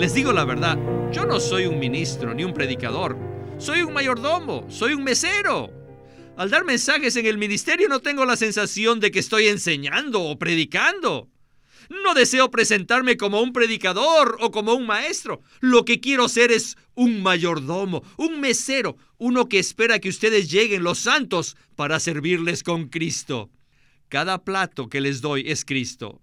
Les digo la verdad, yo no soy un ministro ni un predicador. Soy un mayordomo, soy un mesero. Al dar mensajes en el ministerio no tengo la sensación de que estoy enseñando o predicando. No deseo presentarme como un predicador o como un maestro. Lo que quiero ser es un mayordomo, un mesero, uno que espera que ustedes lleguen los santos para servirles con Cristo. Cada plato que les doy es Cristo.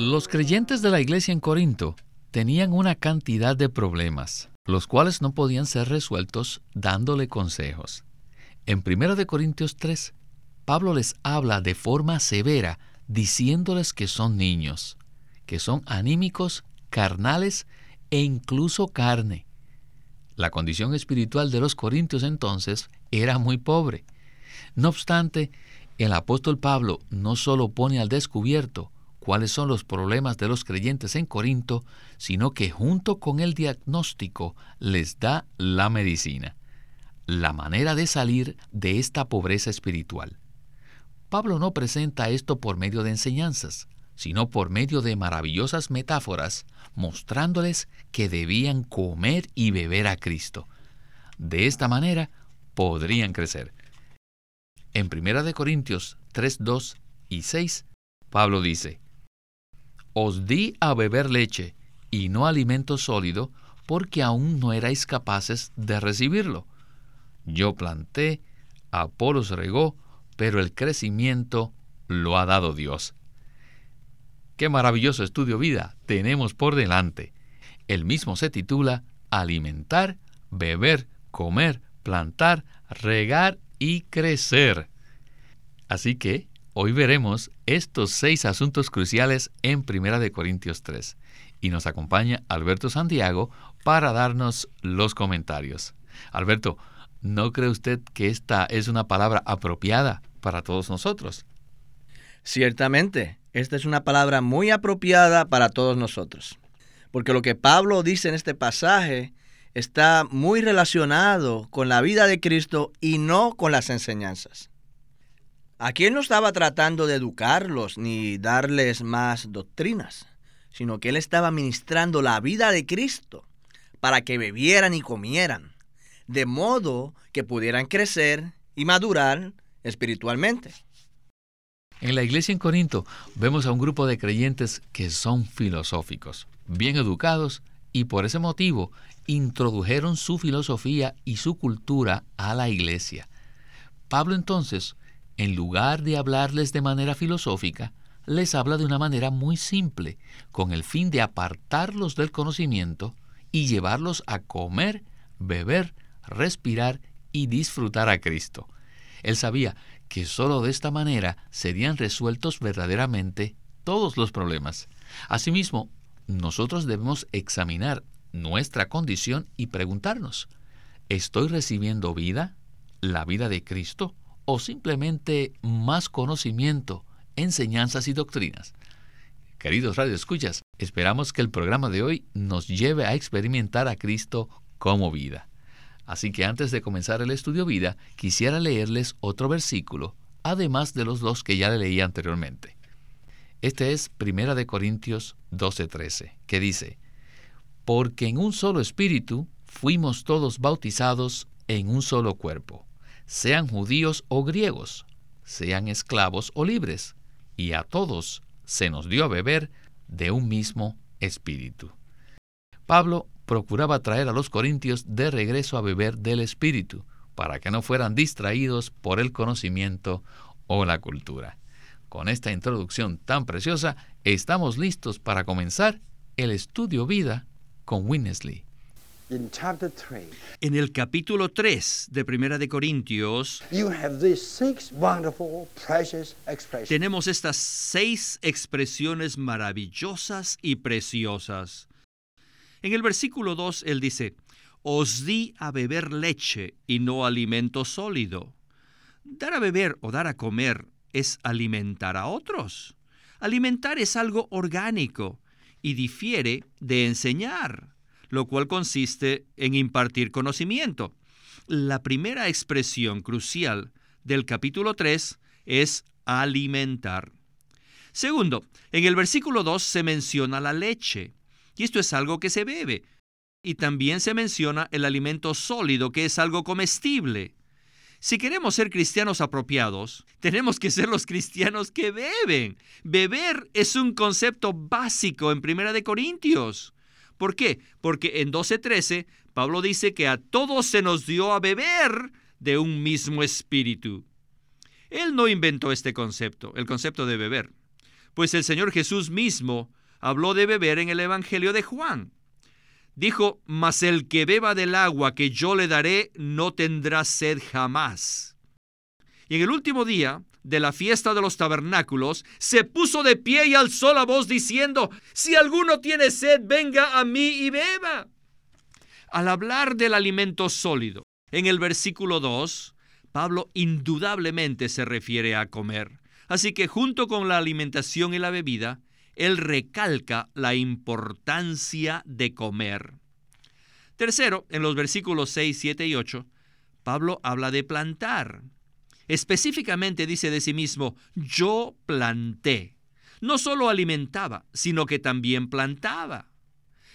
Los creyentes de la iglesia en Corinto tenían una cantidad de problemas, los cuales no podían ser resueltos dándole consejos. En 1 Corintios 3, Pablo les habla de forma severa, diciéndoles que son niños, que son anímicos, carnales e incluso carne. La condición espiritual de los corintios entonces era muy pobre. No obstante, el apóstol Pablo no solo pone al descubierto cuáles son los problemas de los creyentes en Corinto, sino que junto con el diagnóstico les da la medicina, la manera de salir de esta pobreza espiritual. Pablo no presenta esto por medio de enseñanzas, sino por medio de maravillosas metáforas, mostrándoles que debían comer y beber a Cristo. De esta manera podrían crecer. En 1 Corintios 3, 2 y 6, Pablo dice, os di a beber leche y no alimento sólido, porque aún no erais capaces de recibirlo. Yo planté, Apolos regó, pero el crecimiento lo ha dado Dios. Qué maravilloso estudio vida tenemos por delante. El mismo se titula Alimentar, beber, comer, plantar, regar y crecer. Así que Hoy veremos estos seis asuntos cruciales en Primera de Corintios 3 y nos acompaña Alberto Santiago para darnos los comentarios. Alberto, ¿no cree usted que esta es una palabra apropiada para todos nosotros? Ciertamente, esta es una palabra muy apropiada para todos nosotros, porque lo que Pablo dice en este pasaje está muy relacionado con la vida de Cristo y no con las enseñanzas. Aquí él no estaba tratando de educarlos ni darles más doctrinas, sino que él estaba ministrando la vida de Cristo para que bebieran y comieran, de modo que pudieran crecer y madurar espiritualmente. En la iglesia en Corinto vemos a un grupo de creyentes que son filosóficos, bien educados y por ese motivo introdujeron su filosofía y su cultura a la iglesia. Pablo entonces en lugar de hablarles de manera filosófica, les habla de una manera muy simple, con el fin de apartarlos del conocimiento y llevarlos a comer, beber, respirar y disfrutar a Cristo. Él sabía que sólo de esta manera serían resueltos verdaderamente todos los problemas. Asimismo, nosotros debemos examinar nuestra condición y preguntarnos, ¿estoy recibiendo vida, la vida de Cristo? O simplemente más conocimiento, enseñanzas y doctrinas. Queridos radioescuchas, esperamos que el programa de hoy nos lleve a experimentar a Cristo como vida. Así que antes de comenzar el estudio vida, quisiera leerles otro versículo, además de los dos que ya le leí anteriormente. Este es 1 de Corintios 12:13, que dice: Porque en un solo espíritu fuimos todos bautizados en un solo cuerpo sean judíos o griegos, sean esclavos o libres, y a todos se nos dio a beber de un mismo espíritu. Pablo procuraba traer a los corintios de regreso a beber del espíritu, para que no fueran distraídos por el conocimiento o la cultura. Con esta introducción tan preciosa, estamos listos para comenzar el estudio vida con Winnesley. En el capítulo 3 de Primera de Corintios tenemos estas seis expresiones maravillosas y preciosas. En el versículo 2 él dice, Os di a beber leche y no alimento sólido. Dar a beber o dar a comer es alimentar a otros. Alimentar es algo orgánico y difiere de enseñar, lo cual consiste en impartir conocimiento. La primera expresión crucial del capítulo 3 es alimentar. Segundo, en el versículo 2 se menciona la leche, y esto es algo que se bebe. Y también se menciona el alimento sólido, que es algo comestible. Si queremos ser cristianos apropiados, tenemos que ser los cristianos que beben. Beber es un concepto básico en Primera de Corintios. ¿Por qué? Porque en 12:13 Pablo dice que a todos se nos dio a beber de un mismo espíritu. Él no inventó este concepto, el concepto de beber, pues el Señor Jesús mismo habló de beber en el Evangelio de Juan. Dijo, mas el que beba del agua que yo le daré no tendrá sed jamás. Y en el último día de la fiesta de los tabernáculos, se puso de pie y alzó la voz diciendo, si alguno tiene sed, venga a mí y beba. Al hablar del alimento sólido, en el versículo 2, Pablo indudablemente se refiere a comer. Así que junto con la alimentación y la bebida, él recalca la importancia de comer. Tercero, en los versículos 6, 7 y 8, Pablo habla de plantar. Específicamente dice de sí mismo, yo planté. No solo alimentaba, sino que también plantaba.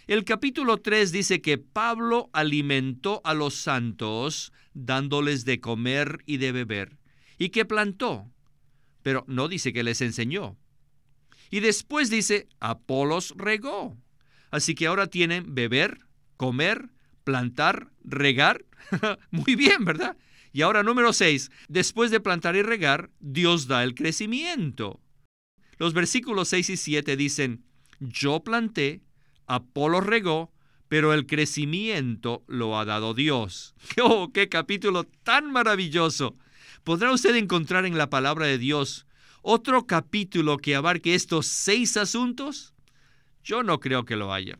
El capítulo 3 dice que Pablo alimentó a los santos dándoles de comer y de beber, y que plantó, pero no dice que les enseñó. Y después dice, Apolos regó. Así que ahora tienen beber, comer, plantar, regar. Muy bien, ¿verdad? Y ahora número 6, después de plantar y regar, Dios da el crecimiento. Los versículos 6 y 7 dicen, yo planté, Apolos regó, pero el crecimiento lo ha dado Dios. ¡Oh, qué capítulo tan maravilloso! ¿Podrá usted encontrar en la palabra de Dios otro capítulo que abarque estos seis asuntos? Yo no creo que lo haya.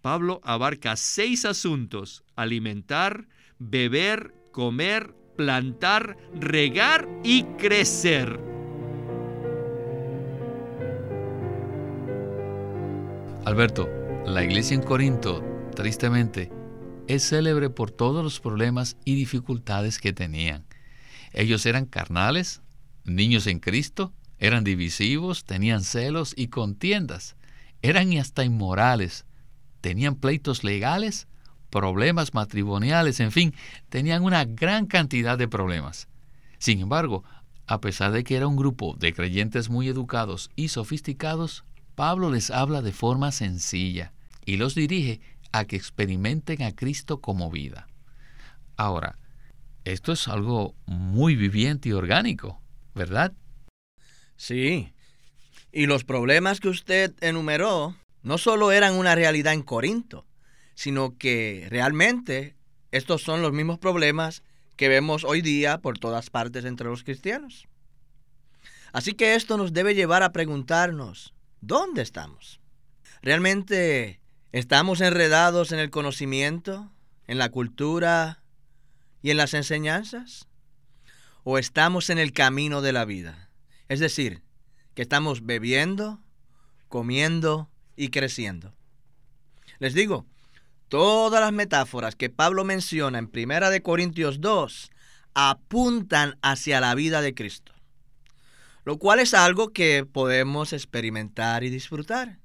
Pablo abarca seis asuntos, alimentar, beber, comer, plantar, regar y crecer. Alberto, la iglesia en Corinto, tristemente, es célebre por todos los problemas y dificultades que tenían. Ellos eran carnales, niños en Cristo, eran divisivos, tenían celos y contiendas, eran hasta inmorales, tenían pleitos legales, problemas matrimoniales, en fin, tenían una gran cantidad de problemas. Sin embargo, a pesar de que era un grupo de creyentes muy educados y sofisticados, Pablo les habla de forma sencilla y los dirige a que experimenten a Cristo como vida. Ahora, esto es algo muy viviente y orgánico. ¿verdad? Sí. Y los problemas que usted enumeró no solo eran una realidad en Corinto, sino que realmente estos son los mismos problemas que vemos hoy día por todas partes entre los cristianos. Así que esto nos debe llevar a preguntarnos, ¿dónde estamos? ¿Realmente estamos enredados en el conocimiento, en la cultura y en las enseñanzas? o estamos en el camino de la vida. Es decir, que estamos bebiendo, comiendo y creciendo. Les digo, todas las metáforas que Pablo menciona en 1 de Corintios 2 apuntan hacia la vida de Cristo, lo cual es algo que podemos experimentar y disfrutar.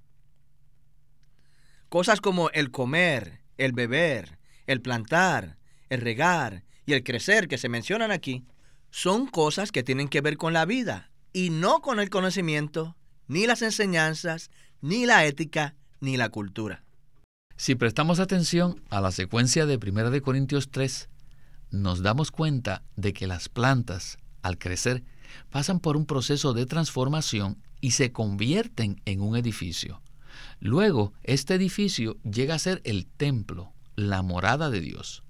Cosas como el comer, el beber, el plantar, el regar y el crecer que se mencionan aquí son cosas que tienen que ver con la vida y no con el conocimiento, ni las enseñanzas, ni la ética, ni la cultura. Si prestamos atención a la secuencia de 1 de Corintios 3, nos damos cuenta de que las plantas, al crecer, pasan por un proceso de transformación y se convierten en un edificio. Luego, este edificio llega a ser el templo, la morada de Dios.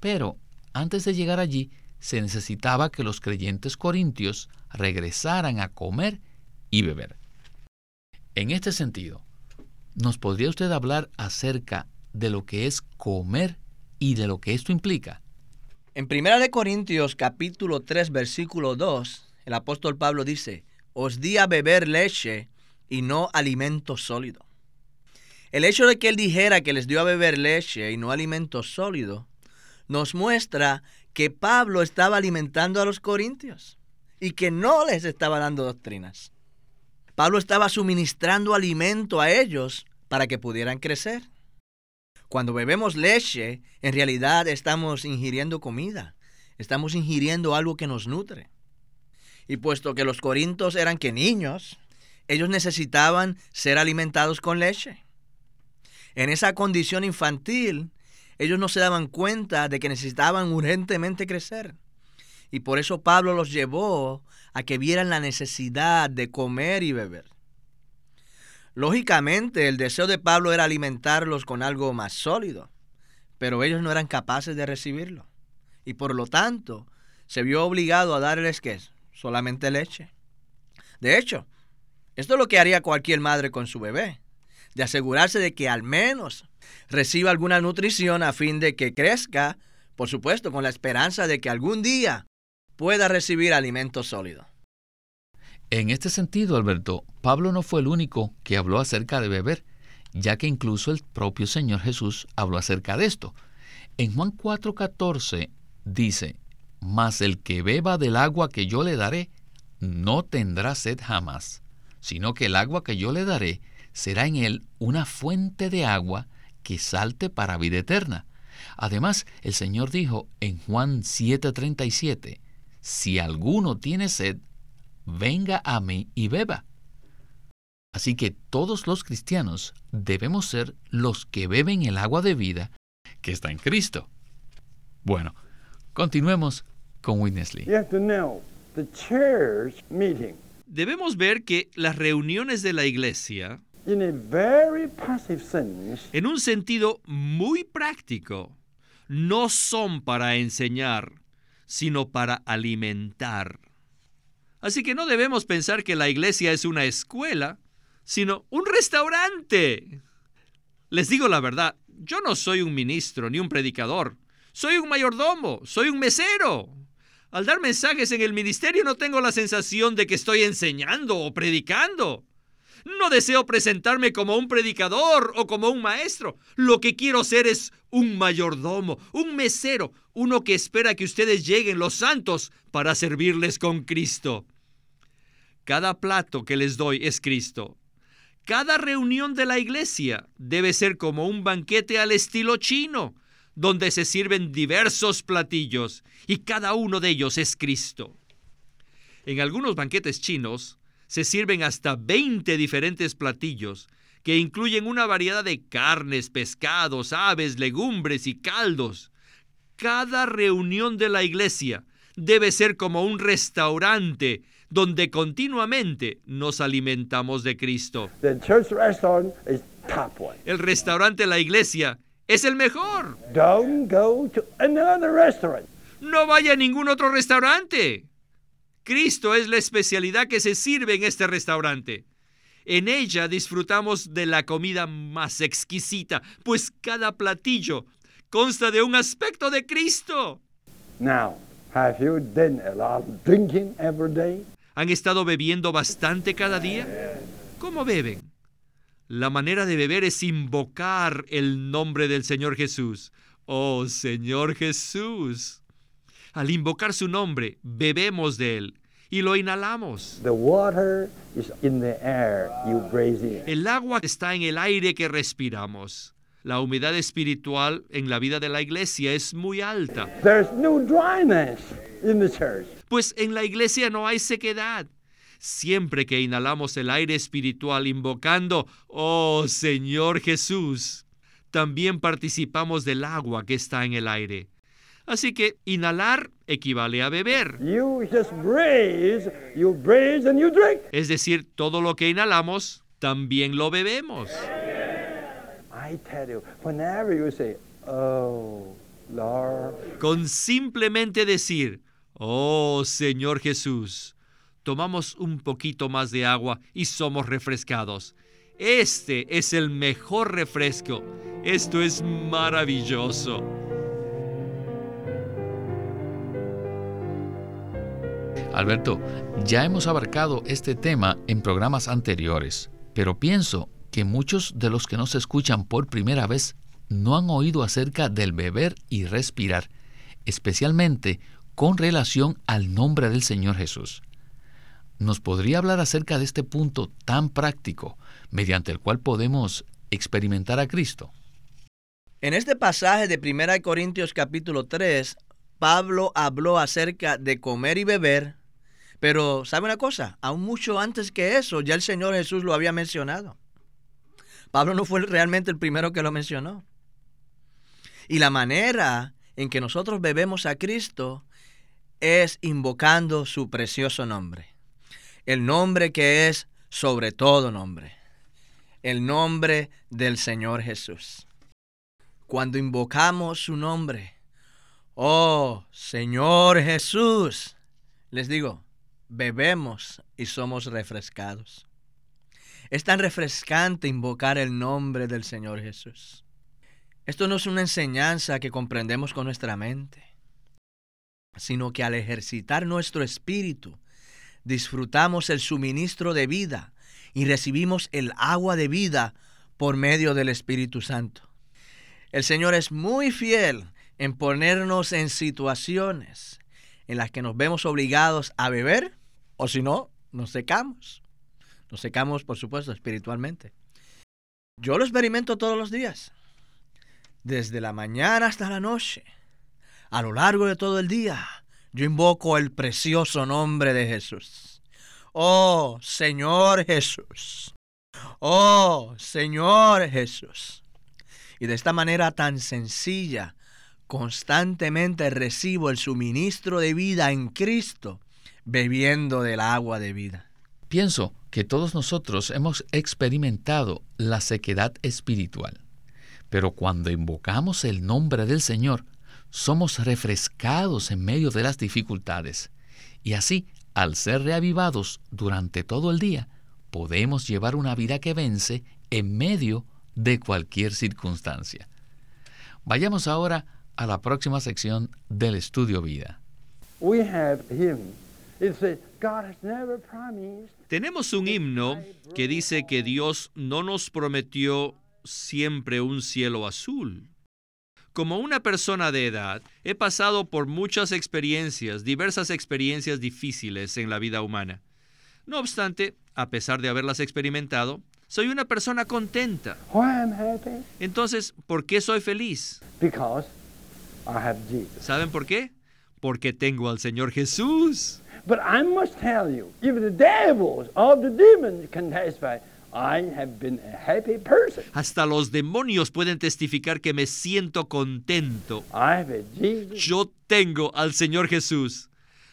Pero antes de llegar allí, se necesitaba que los creyentes corintios regresaran a comer y beber. En este sentido, ¿nos podría usted hablar acerca de lo que es comer y de lo que esto implica? En 1 Corintios capítulo 3 versículo 2, el apóstol Pablo dice, os di a beber leche y no alimento sólido. El hecho de que él dijera que les dio a beber leche y no alimento sólido nos muestra que Pablo estaba alimentando a los corintios y que no les estaba dando doctrinas. Pablo estaba suministrando alimento a ellos para que pudieran crecer. Cuando bebemos leche, en realidad estamos ingiriendo comida, estamos ingiriendo algo que nos nutre. Y puesto que los corintios eran que niños, ellos necesitaban ser alimentados con leche. En esa condición infantil, ellos no se daban cuenta de que necesitaban urgentemente crecer. Y por eso Pablo los llevó a que vieran la necesidad de comer y beber. Lógicamente, el deseo de Pablo era alimentarlos con algo más sólido, pero ellos no eran capaces de recibirlo. Y por lo tanto, se vio obligado a darles ¿qué? solamente leche. De hecho, esto es lo que haría cualquier madre con su bebé, de asegurarse de que al menos reciba alguna nutrición a fin de que crezca, por supuesto, con la esperanza de que algún día pueda recibir alimento sólido. En este sentido, Alberto, Pablo no fue el único que habló acerca de beber, ya que incluso el propio Señor Jesús habló acerca de esto. En Juan 4:14 dice, Mas el que beba del agua que yo le daré, no tendrá sed jamás, sino que el agua que yo le daré será en él una fuente de agua que salte para vida eterna. Además, el Señor dijo en Juan 7:37, Si alguno tiene sed, venga a mí y beba. Así que todos los cristianos debemos ser los que beben el agua de vida que está en Cristo. Bueno, continuemos con Lee. Debemos ver que las reuniones de la iglesia, en un sentido muy práctico, no son para enseñar, sino para alimentar. Así que no debemos pensar que la iglesia es una escuela, sino un restaurante. Les digo la verdad, yo no soy un ministro ni un predicador. Soy un mayordomo, soy un mesero. Al dar mensajes en el ministerio no tengo la sensación de que estoy enseñando o predicando. No deseo presentarme como un predicador o como un maestro. Lo que quiero ser es un mayordomo, un mesero, uno que espera que ustedes lleguen los santos para servirles con Cristo. Cada plato que les doy es Cristo. Cada reunión de la iglesia debe ser como un banquete al estilo chino, donde se sirven diversos platillos y cada uno de ellos es Cristo. En algunos banquetes chinos se sirven hasta 20 diferentes platillos que incluyen una variedad de carnes, pescados, aves, legumbres y caldos. Cada reunión de la iglesia debe ser como un restaurante donde continuamente nos alimentamos de Cristo. El restaurante de la iglesia es el mejor. No vaya a ningún otro restaurante. Cristo es la especialidad que se sirve en este restaurante. En ella disfrutamos de la comida más exquisita, pues cada platillo consta de un aspecto de Cristo. ¿Han estado bebiendo bastante cada día? ¿Cómo beben? La manera de beber es invocar el nombre del Señor Jesús. Oh Señor Jesús. Al invocar su nombre, bebemos de él y lo inhalamos. El agua está en el aire que respiramos. La humedad espiritual en la vida de la iglesia es muy alta. Pues en la iglesia no hay sequedad siempre que inhalamos el aire espiritual invocando, oh Señor Jesús, también participamos del agua que está en el aire. Así que inhalar equivale a beber. Es decir, todo lo que inhalamos, también lo bebemos. Oh, Con simplemente decir, oh Señor Jesús, tomamos un poquito más de agua y somos refrescados. Este es el mejor refresco. Esto es maravilloso. Alberto, ya hemos abarcado este tema en programas anteriores, pero pienso que muchos de los que nos escuchan por primera vez no han oído acerca del beber y respirar, especialmente con relación al nombre del Señor Jesús. ¿Nos podría hablar acerca de este punto tan práctico mediante el cual podemos experimentar a Cristo? En este pasaje de 1 Corintios capítulo 3, Pablo habló acerca de comer y beber, pero ¿sabe una cosa? Aún mucho antes que eso, ya el Señor Jesús lo había mencionado. Pablo no fue realmente el primero que lo mencionó. Y la manera en que nosotros bebemos a Cristo es invocando su precioso nombre el nombre que es sobre todo nombre, el nombre del Señor Jesús. Cuando invocamos su nombre, oh Señor Jesús, les digo, bebemos y somos refrescados. Es tan refrescante invocar el nombre del Señor Jesús. Esto no es una enseñanza que comprendemos con nuestra mente, sino que al ejercitar nuestro espíritu, disfrutamos el suministro de vida y recibimos el agua de vida por medio del Espíritu Santo. El Señor es muy fiel en ponernos en situaciones en las que nos vemos obligados a beber o si no, nos secamos. Nos secamos, por supuesto, espiritualmente. Yo lo experimento todos los días, desde la mañana hasta la noche, a lo largo de todo el día yo invoco el precioso nombre de Jesús. Oh Señor Jesús. Oh Señor Jesús. Y de esta manera tan sencilla, constantemente recibo el suministro de vida en Cristo, bebiendo del agua de vida. Pienso que todos nosotros hemos experimentado la sequedad espiritual, pero cuando invocamos el nombre del Señor, somos refrescados en medio de las dificultades. Y así, al ser reavivados durante todo el día, podemos llevar una vida que vence en medio de cualquier circunstancia. Vayamos ahora a la próxima sección del estudio vida. Tenemos un himno que dice que Dios no nos prometió siempre un cielo azul. Como una persona de edad, he pasado por muchas experiencias, diversas experiencias difíciles en la vida humana. No obstante, a pesar de haberlas experimentado, soy una persona contenta. Entonces, ¿por qué soy feliz? ¿Saben por qué? Porque tengo al Señor Jesús. But I must tell you, even the devils of the demons can testify hasta los demonios pueden testificar que me siento contento. Yo tengo al Señor Jesús,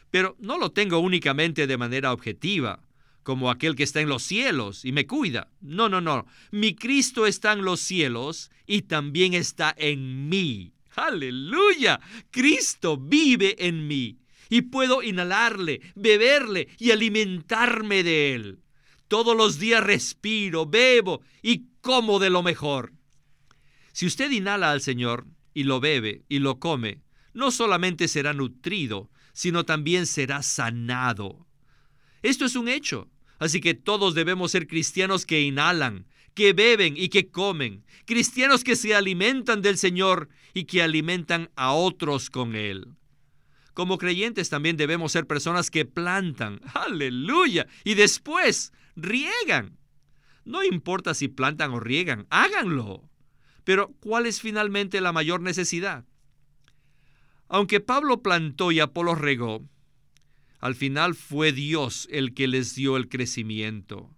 pero no lo tengo únicamente de manera objetiva, como aquel que está en los cielos y me cuida. No, no, no. Mi Cristo está en los cielos y también está en mí. Aleluya. Cristo vive en mí y puedo inhalarle, beberle y alimentarme de él. Todos los días respiro, bebo y como de lo mejor. Si usted inhala al Señor y lo bebe y lo come, no solamente será nutrido, sino también será sanado. Esto es un hecho. Así que todos debemos ser cristianos que inhalan, que beben y que comen, cristianos que se alimentan del Señor y que alimentan a otros con Él. Como creyentes también debemos ser personas que plantan, aleluya, y después riegan. No importa si plantan o riegan, háganlo. Pero ¿cuál es finalmente la mayor necesidad? Aunque Pablo plantó y Apolo regó, al final fue Dios el que les dio el crecimiento.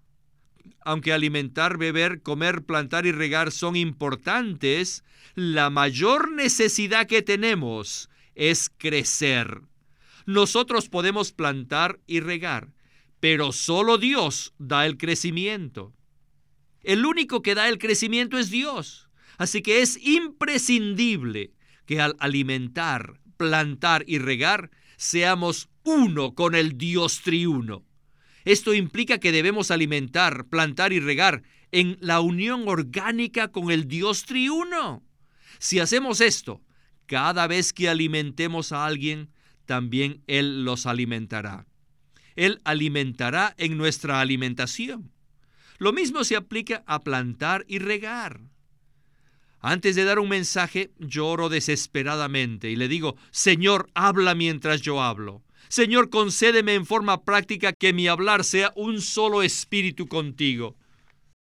Aunque alimentar, beber, comer, plantar y regar son importantes, la mayor necesidad que tenemos es crecer. Nosotros podemos plantar y regar, pero solo Dios da el crecimiento. El único que da el crecimiento es Dios. Así que es imprescindible que al alimentar, plantar y regar, seamos uno con el Dios triuno. Esto implica que debemos alimentar, plantar y regar en la unión orgánica con el Dios triuno. Si hacemos esto, cada vez que alimentemos a alguien, también Él los alimentará. Él alimentará en nuestra alimentación. Lo mismo se aplica a plantar y regar. Antes de dar un mensaje, lloro desesperadamente y le digo, Señor, habla mientras yo hablo. Señor, concédeme en forma práctica que mi hablar sea un solo espíritu contigo.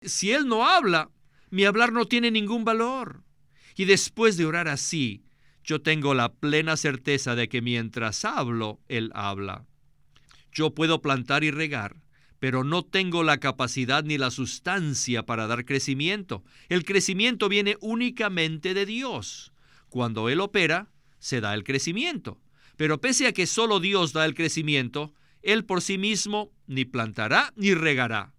Si Él no habla, mi hablar no tiene ningún valor. Y después de orar así, yo tengo la plena certeza de que mientras hablo, Él habla. Yo puedo plantar y regar, pero no tengo la capacidad ni la sustancia para dar crecimiento. El crecimiento viene únicamente de Dios. Cuando Él opera, se da el crecimiento. Pero pese a que solo Dios da el crecimiento, Él por sí mismo ni plantará ni regará.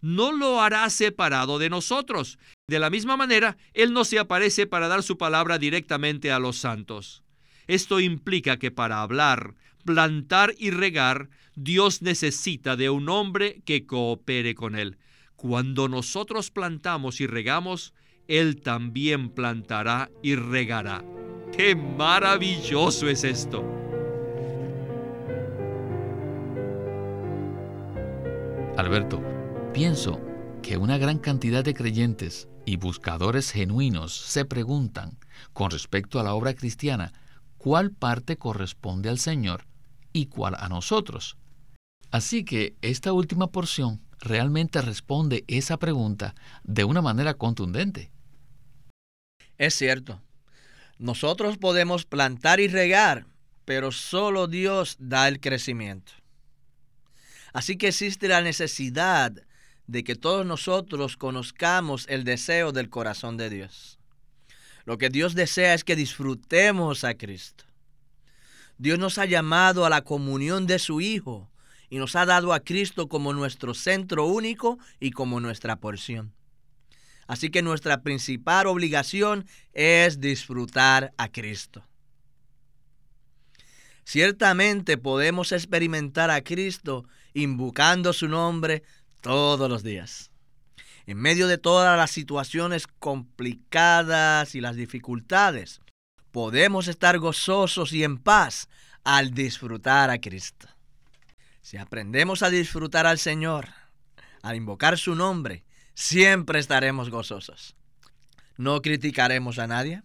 No lo hará separado de nosotros. De la misma manera, Él no se aparece para dar su palabra directamente a los santos. Esto implica que para hablar, plantar y regar, Dios necesita de un hombre que coopere con Él. Cuando nosotros plantamos y regamos, Él también plantará y regará. ¡Qué maravilloso es esto! Alberto, pienso que una gran cantidad de creyentes y buscadores genuinos se preguntan, con respecto a la obra cristiana, cuál parte corresponde al Señor y cuál a nosotros. Así que esta última porción realmente responde esa pregunta de una manera contundente. Es cierto. Nosotros podemos plantar y regar, pero solo Dios da el crecimiento. Así que existe la necesidad de que todos nosotros conozcamos el deseo del corazón de Dios. Lo que Dios desea es que disfrutemos a Cristo. Dios nos ha llamado a la comunión de su Hijo y nos ha dado a Cristo como nuestro centro único y como nuestra porción. Así que nuestra principal obligación es disfrutar a Cristo. Ciertamente podemos experimentar a Cristo invocando su nombre todos los días. En medio de todas las situaciones complicadas y las dificultades, podemos estar gozosos y en paz al disfrutar a Cristo. Si aprendemos a disfrutar al Señor, al invocar su nombre, siempre estaremos gozosos. No criticaremos a nadie,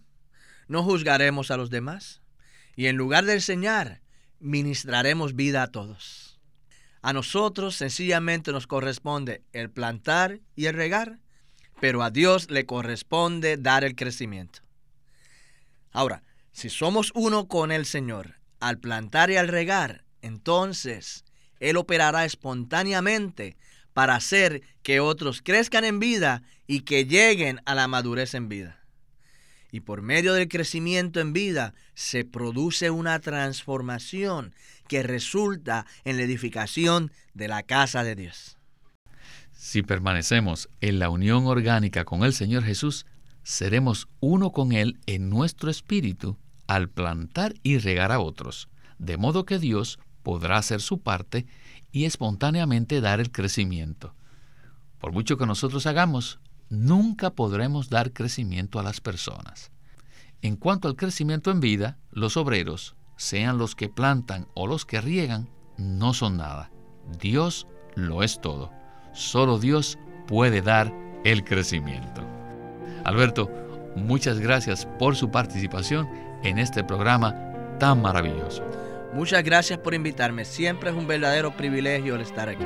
no juzgaremos a los demás, y en lugar de enseñar, ministraremos vida a todos. A nosotros sencillamente nos corresponde el plantar y el regar, pero a Dios le corresponde dar el crecimiento. Ahora, si somos uno con el Señor, al plantar y al regar, entonces él operará espontáneamente para hacer que otros crezcan en vida y que lleguen a la madurez en vida. Y por medio del crecimiento en vida se produce una transformación que resulta en la edificación de la casa de Dios. Si permanecemos en la unión orgánica con el Señor Jesús, seremos uno con Él en nuestro espíritu al plantar y regar a otros, de modo que Dios podrá hacer su parte y espontáneamente dar el crecimiento. Por mucho que nosotros hagamos, nunca podremos dar crecimiento a las personas. En cuanto al crecimiento en vida, los obreros, sean los que plantan o los que riegan, no son nada. Dios lo es todo. Solo Dios puede dar el crecimiento. Alberto, muchas gracias por su participación en este programa tan maravilloso. Muchas gracias por invitarme. Siempre es un verdadero privilegio el estar aquí.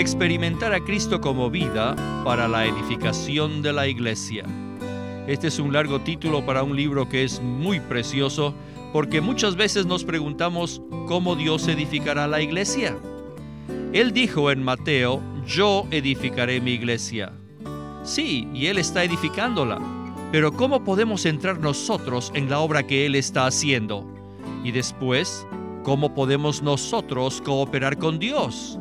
Experimentar a Cristo como vida para la edificación de la iglesia. Este es un largo título para un libro que es muy precioso porque muchas veces nos preguntamos cómo Dios edificará la iglesia. Él dijo en Mateo yo edificaré mi iglesia. Sí, y Él está edificándola. Pero ¿cómo podemos entrar nosotros en la obra que Él está haciendo? Y después, ¿cómo podemos nosotros cooperar con Dios?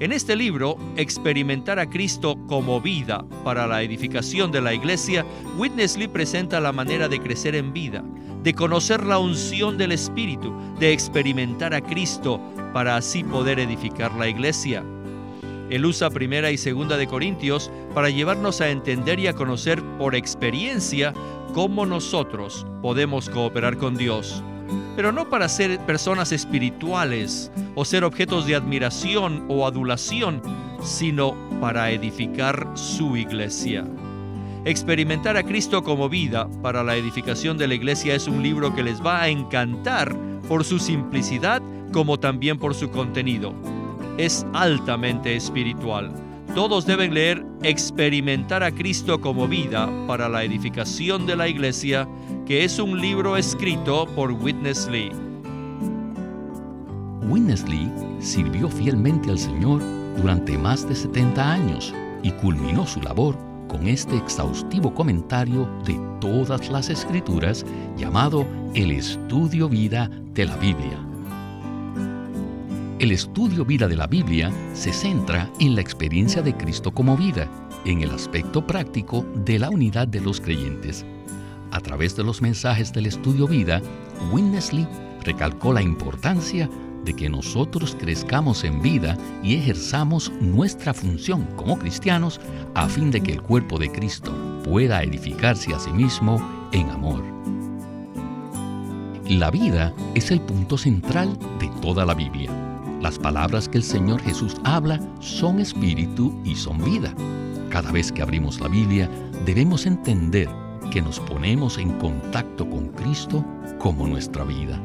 En este libro, Experimentar a Cristo como vida para la edificación de la iglesia, Witness Lee presenta la manera de crecer en vida, de conocer la unción del Espíritu, de experimentar a Cristo para así poder edificar la iglesia. Él usa primera y segunda de Corintios para llevarnos a entender y a conocer por experiencia cómo nosotros podemos cooperar con Dios pero no para ser personas espirituales o ser objetos de admiración o adulación, sino para edificar su iglesia. Experimentar a Cristo como vida para la edificación de la iglesia es un libro que les va a encantar por su simplicidad como también por su contenido. Es altamente espiritual. Todos deben leer Experimentar a Cristo como vida para la edificación de la iglesia que es un libro escrito por Witness Lee. Witness Lee sirvió fielmente al Señor durante más de 70 años y culminó su labor con este exhaustivo comentario de todas las escrituras llamado El Estudio Vida de la Biblia. El estudio vida de la Biblia se centra en la experiencia de Cristo como vida, en el aspecto práctico de la unidad de los creyentes a través de los mensajes del estudio vida, Winnesley recalcó la importancia de que nosotros crezcamos en vida y ejerzamos nuestra función como cristianos a fin de que el cuerpo de Cristo pueda edificarse a sí mismo en amor. La vida es el punto central de toda la Biblia. Las palabras que el Señor Jesús habla son espíritu y son vida. Cada vez que abrimos la Biblia debemos entender que nos ponemos en contacto con Cristo como nuestra vida.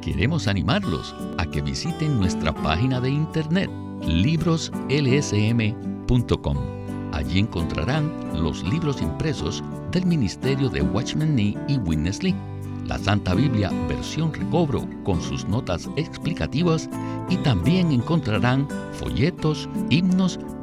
Queremos animarlos a que visiten nuestra página de internet libroslsm.com. Allí encontrarán los libros impresos del Ministerio de Watchman Nee y Witness Lee, la Santa Biblia versión recobro con sus notas explicativas y también encontrarán folletos, himnos,